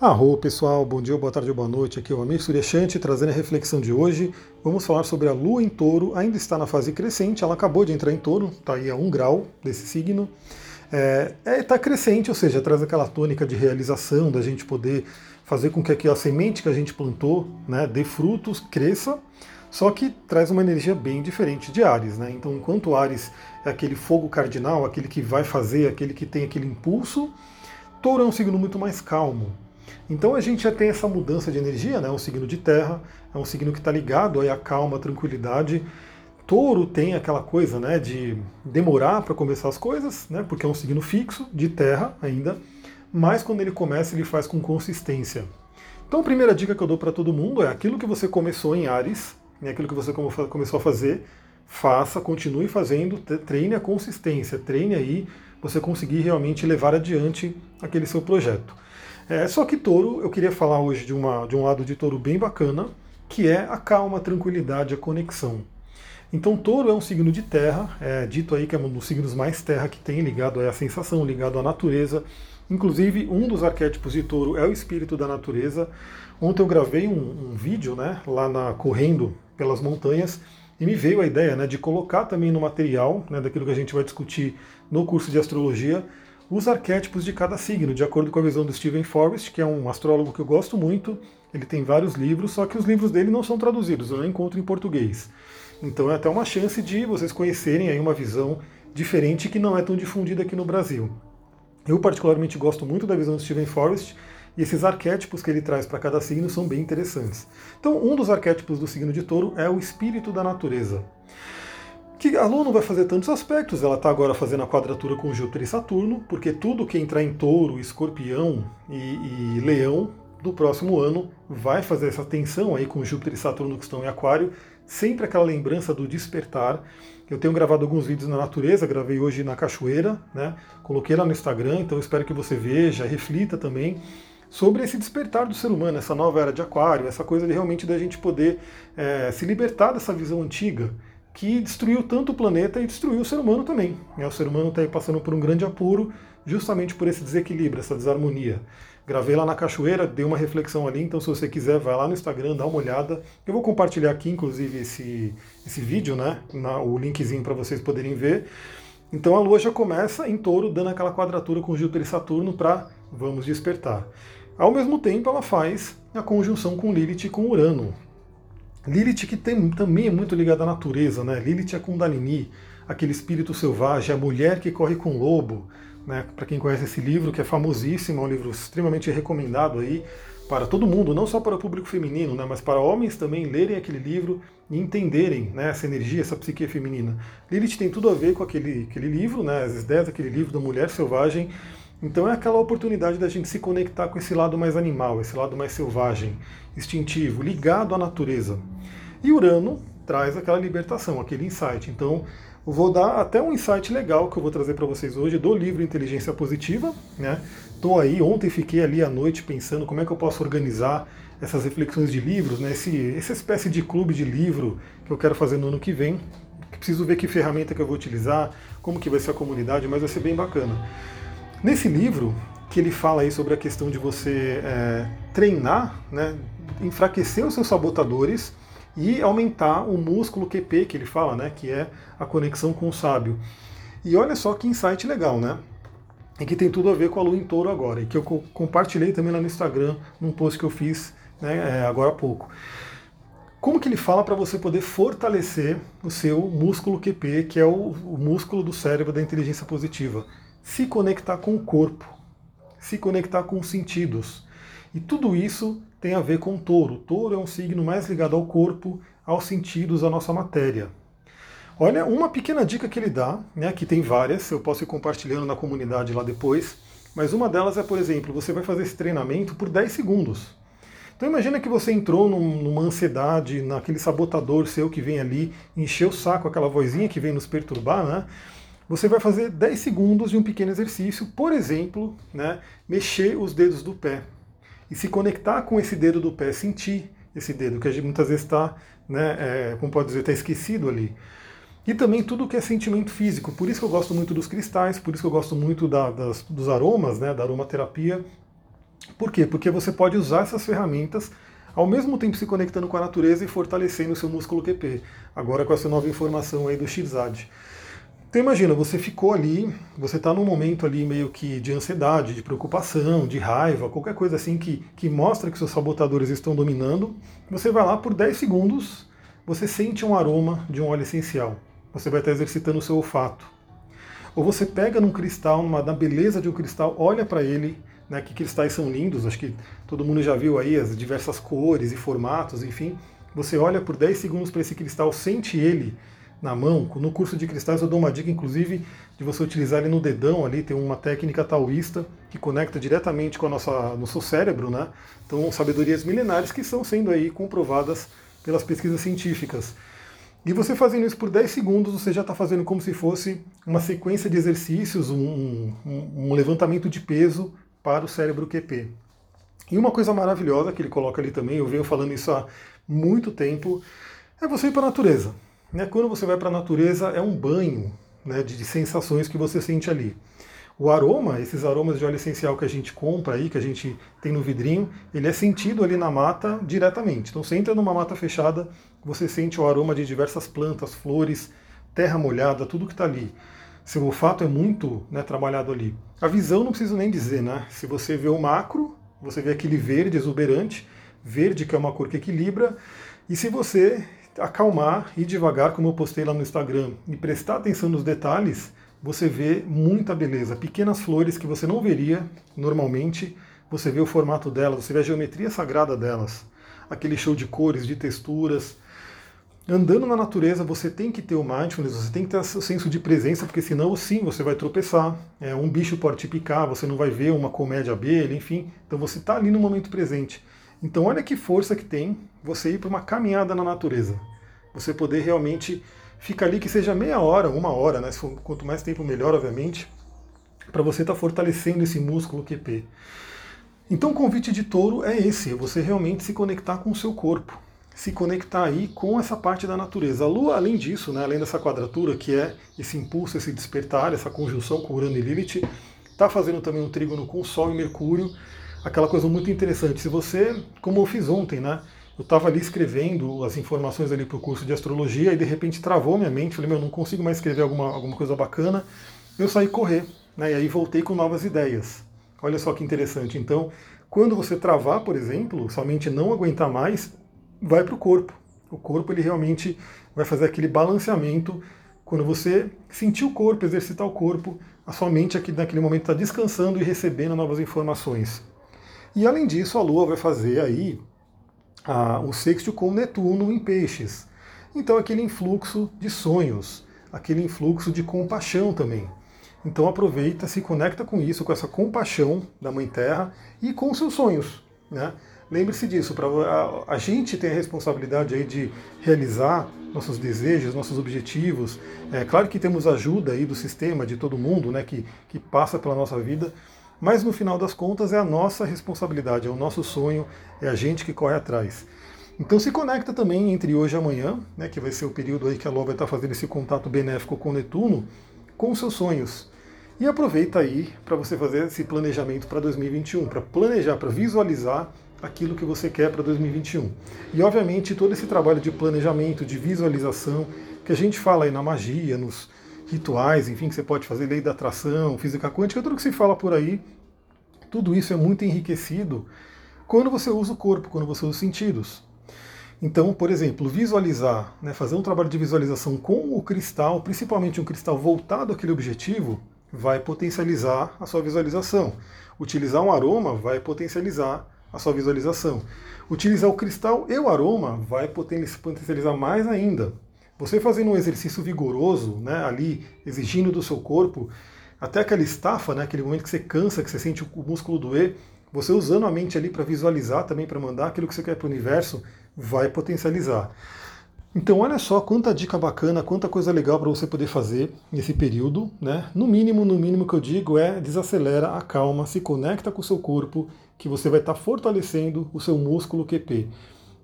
Arro pessoal, bom dia, boa tarde ou boa noite. Aqui é o Amir Suryashanti trazendo a reflexão de hoje. Vamos falar sobre a Lua em Touro, ainda está na fase crescente, ela acabou de entrar em Touro, está aí a um grau desse signo. Está é, é, tá crescente, ou seja, traz aquela tônica de realização, da gente poder fazer com que aquela semente que a gente plantou né, dê frutos, cresça, só que traz uma energia bem diferente de Ares. Né? Então, enquanto Ares é aquele fogo cardinal, aquele que vai fazer, aquele que tem aquele impulso, Touro é um signo muito mais calmo, então a gente já tem essa mudança de energia, né? É um signo de terra, é um signo que está ligado aí à calma, à tranquilidade. Touro tem aquela coisa, né, de demorar para começar as coisas, né? Porque é um signo fixo de terra ainda, mas quando ele começa ele faz com consistência. Então a primeira dica que eu dou para todo mundo é aquilo que você começou em Ares, né, aquilo que você começou a fazer, faça, continue fazendo, treine a consistência, treine aí você conseguir realmente levar adiante aquele seu projeto. É, só que touro, eu queria falar hoje de, uma, de um lado de touro bem bacana, que é a calma, a tranquilidade, a conexão. Então touro é um signo de terra, é dito aí que é um dos signos mais terra que tem, ligado à sensação, ligado à natureza. Inclusive, um dos arquétipos de touro é o espírito da natureza. Ontem eu gravei um, um vídeo né, lá na correndo pelas montanhas e me veio a ideia né, de colocar também no material, né, daquilo que a gente vai discutir no curso de astrologia, os arquétipos de cada signo, de acordo com a visão do Stephen Forrest, que é um astrólogo que eu gosto muito. Ele tem vários livros, só que os livros dele não são traduzidos, eu não encontro em português. Então é até uma chance de vocês conhecerem aí uma visão diferente que não é tão difundida aqui no Brasil. Eu particularmente gosto muito da visão do Stephen Forrest e esses arquétipos que ele traz para cada signo são bem interessantes. Então, um dos arquétipos do signo de Touro é o espírito da natureza que a Lua não vai fazer tantos aspectos, ela está agora fazendo a quadratura com Júpiter e Saturno, porque tudo que entrar em touro, escorpião e, e leão do próximo ano vai fazer essa tensão aí com Júpiter e Saturno que estão em aquário, sempre aquela lembrança do despertar. Eu tenho gravado alguns vídeos na natureza, gravei hoje na cachoeira, né? Coloquei lá no Instagram, então espero que você veja, reflita também sobre esse despertar do ser humano, essa nova era de aquário, essa coisa de realmente da gente poder é, se libertar dessa visão antiga que destruiu tanto o planeta e destruiu o ser humano também. O ser humano está passando por um grande apuro justamente por esse desequilíbrio, essa desarmonia. Gravei lá na cachoeira, dei uma reflexão ali, então se você quiser, vai lá no Instagram, dá uma olhada. Eu vou compartilhar aqui, inclusive, esse, esse vídeo, né? Na, o linkzinho para vocês poderem ver. Então a Lua já começa em touro, dando aquela quadratura com Júpiter e Saturno para vamos despertar. Ao mesmo tempo, ela faz a conjunção com Lilith e com Urano. Lilith que tem, também é muito ligada à natureza, né? Lilith é Kundalini, aquele espírito selvagem, a mulher que corre com o lobo, né? Para quem conhece esse livro, que é famosíssimo, é um livro extremamente recomendado aí para todo mundo, não só para o público feminino, né? Mas para homens também lerem aquele livro e entenderem né, essa energia, essa psique feminina. Lilith tem tudo a ver com aquele, aquele livro, né? As ideias daquele livro da mulher selvagem. Então é aquela oportunidade da gente se conectar com esse lado mais animal, esse lado mais selvagem, instintivo, ligado à natureza. E Urano traz aquela libertação, aquele insight. Então, vou dar até um insight legal que eu vou trazer para vocês hoje do livro Inteligência Positiva. Né? Estou aí, ontem fiquei ali à noite pensando como é que eu posso organizar essas reflexões de livros, né? Esse, essa espécie de clube de livro que eu quero fazer no ano que vem. Preciso ver que ferramenta que eu vou utilizar, como que vai ser a comunidade, mas vai ser bem bacana. Nesse livro, que ele fala aí sobre a questão de você é, treinar, né, enfraquecer os seus sabotadores e aumentar o músculo QP que ele fala, né, que é a conexão com o sábio. E olha só que insight legal, né? E que tem tudo a ver com a lua em touro agora, e que eu compartilhei também lá no Instagram, num post que eu fiz né, é, agora há pouco. Como que ele fala para você poder fortalecer o seu músculo QP, que é o, o músculo do cérebro da inteligência positiva? Se conectar com o corpo, se conectar com os sentidos. E tudo isso tem a ver com o touro. O touro é um signo mais ligado ao corpo, aos sentidos, à nossa matéria. Olha, uma pequena dica que ele dá, né, que tem várias, eu posso ir compartilhando na comunidade lá depois, mas uma delas é, por exemplo, você vai fazer esse treinamento por 10 segundos. Então imagina que você entrou num, numa ansiedade, naquele sabotador seu que vem ali, encher o saco, aquela vozinha que vem nos perturbar, né? Você vai fazer 10 segundos de um pequeno exercício, por exemplo, né, mexer os dedos do pé e se conectar com esse dedo do pé, sentir esse dedo, que a gente muitas vezes está, né, é, como pode dizer, está esquecido ali. E também tudo que é sentimento físico. Por isso que eu gosto muito dos cristais, por isso que eu gosto muito da, das, dos aromas, né, da aromaterapia. Por quê? Porque você pode usar essas ferramentas ao mesmo tempo se conectando com a natureza e fortalecendo o seu músculo QP. Agora com essa nova informação aí do XAD. Então imagina, você ficou ali, você está num momento ali meio que de ansiedade, de preocupação, de raiva, qualquer coisa assim que, que mostra que seus sabotadores estão dominando. Você vai lá por 10 segundos, você sente um aroma de um óleo essencial. Você vai estar exercitando o seu olfato. Ou você pega num cristal, numa, na beleza de um cristal, olha para ele, né, que cristais são lindos, acho que todo mundo já viu aí as diversas cores e formatos, enfim. Você olha por 10 segundos para esse cristal, sente ele na mão. No curso de cristais eu dou uma dica, inclusive, de você utilizar ele no dedão ali, tem uma técnica taoísta que conecta diretamente com o nosso cérebro, né? Então, sabedorias milenares que estão sendo aí comprovadas pelas pesquisas científicas. E você fazendo isso por 10 segundos, você já está fazendo como se fosse uma sequência de exercícios, um, um, um levantamento de peso para o cérebro QP. E uma coisa maravilhosa que ele coloca ali também, eu venho falando isso há muito tempo, é você ir para a natureza. Né? Quando você vai para a natureza, é um banho né, de, de sensações que você sente ali. O aroma, esses aromas de óleo essencial que a gente compra aí, que a gente tem no vidrinho, ele é sentido ali na mata diretamente. Então você entra numa mata fechada, você sente o aroma de diversas plantas, flores, terra molhada, tudo que está ali. Seu olfato é muito né, trabalhado ali. A visão não preciso nem dizer, né? Se você vê o macro, você vê aquele verde exuberante, verde que é uma cor que equilibra, e se você acalmar e devagar, como eu postei lá no Instagram, e prestar atenção nos detalhes, você vê muita beleza. Pequenas flores que você não veria normalmente, você vê o formato delas, você vê a geometria sagrada delas, aquele show de cores, de texturas. Andando na natureza, você tem que ter o mindfulness, você tem que ter o senso de presença, porque senão, sim, você vai tropeçar. É, um bicho pode te picar, você não vai ver uma comédia abelha, enfim. Então você está ali no momento presente. Então olha que força que tem você ir para uma caminhada na natureza. Você poder realmente ficar ali que seja meia hora, uma hora, né? quanto mais tempo melhor, obviamente, para você estar tá fortalecendo esse músculo QP. Então o convite de touro é esse, é você realmente se conectar com o seu corpo, se conectar aí com essa parte da natureza. A Lua, além disso, né, além dessa quadratura, que é esse impulso, esse despertar, essa conjunção com Urano e Lilith, está fazendo também um trígono com Sol e Mercúrio, aquela coisa muito interessante. Se você, como eu fiz ontem, né? Eu estava ali escrevendo as informações ali para o curso de astrologia e de repente travou minha mente. Falei, meu, não consigo mais escrever alguma, alguma coisa bacana. Eu saí correr, né? E aí voltei com novas ideias. Olha só que interessante. Então, quando você travar, por exemplo, somente não aguentar mais, vai para o corpo. O corpo ele realmente vai fazer aquele balanceamento. Quando você sentir o corpo, exercitar o corpo, a sua mente aqui naquele momento está descansando e recebendo novas informações. E além disso, a Lua vai fazer aí a, o sexto com Netuno em peixes. Então aquele influxo de sonhos, aquele influxo de compaixão também. Então aproveita, se conecta com isso, com essa compaixão da Mãe Terra e com seus sonhos. Né? Lembre-se disso, pra, a, a, gente tem a responsabilidade aí de realizar nossos desejos, nossos objetivos. É claro que temos ajuda aí do sistema, de todo mundo, né, que, que passa pela nossa vida, mas no final das contas é a nossa responsabilidade, é o nosso sonho, é a gente que corre atrás. Então se conecta também entre hoje e amanhã, né, que vai ser o período aí que a Lua vai estar fazendo esse contato benéfico com Netuno, com seus sonhos. E aproveita aí para você fazer esse planejamento para 2021, para planejar, para visualizar aquilo que você quer para 2021. E obviamente todo esse trabalho de planejamento, de visualização, que a gente fala aí na magia, nos, rituais, enfim, que você pode fazer, lei da atração, física quântica, tudo que se fala por aí, tudo isso é muito enriquecido quando você usa o corpo, quando você usa os sentidos. Então, por exemplo, visualizar, né, fazer um trabalho de visualização com o cristal, principalmente um cristal voltado àquele objetivo, vai potencializar a sua visualização. Utilizar um aroma vai potencializar a sua visualização. Utilizar o cristal e o aroma vai potencializar mais ainda. Você fazendo um exercício vigoroso, né, ali exigindo do seu corpo, até aquela estafa, né, aquele momento que você cansa, que você sente o músculo doer, você usando a mente ali para visualizar também, para mandar aquilo que você quer para o universo, vai potencializar. Então olha só quanta dica bacana, quanta coisa legal para você poder fazer nesse período, né? No mínimo, no mínimo que eu digo é desacelera, acalma, se conecta com o seu corpo, que você vai estar tá fortalecendo o seu músculo QP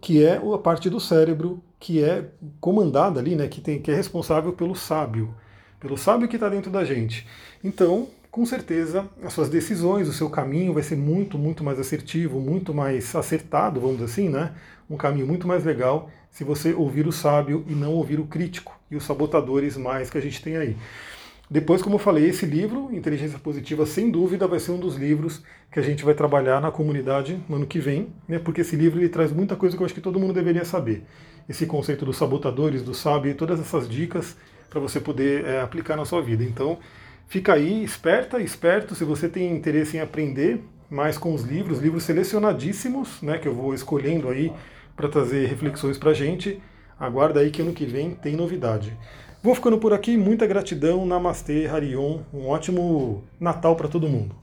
que é a parte do cérebro que é comandada ali, né, que, tem, que é responsável pelo sábio, pelo sábio que está dentro da gente. Então, com certeza as suas decisões, o seu caminho vai ser muito, muito mais assertivo, muito mais acertado, vamos dizer assim, né? Um caminho muito mais legal se você ouvir o sábio e não ouvir o crítico e os sabotadores mais que a gente tem aí. Depois, como eu falei, esse livro, Inteligência Positiva, sem dúvida vai ser um dos livros que a gente vai trabalhar na comunidade no ano que vem, né? porque esse livro ele traz muita coisa que eu acho que todo mundo deveria saber. Esse conceito dos sabotadores, do sábio, todas essas dicas para você poder é, aplicar na sua vida. Então, fica aí, esperta, esperto, se você tem interesse em aprender mais com os livros, livros selecionadíssimos, né, que eu vou escolhendo aí para trazer reflexões para gente. Aguarda aí que ano que vem tem novidade. Vou ficando por aqui, muita gratidão, Namastê, Harion, um ótimo Natal para todo mundo.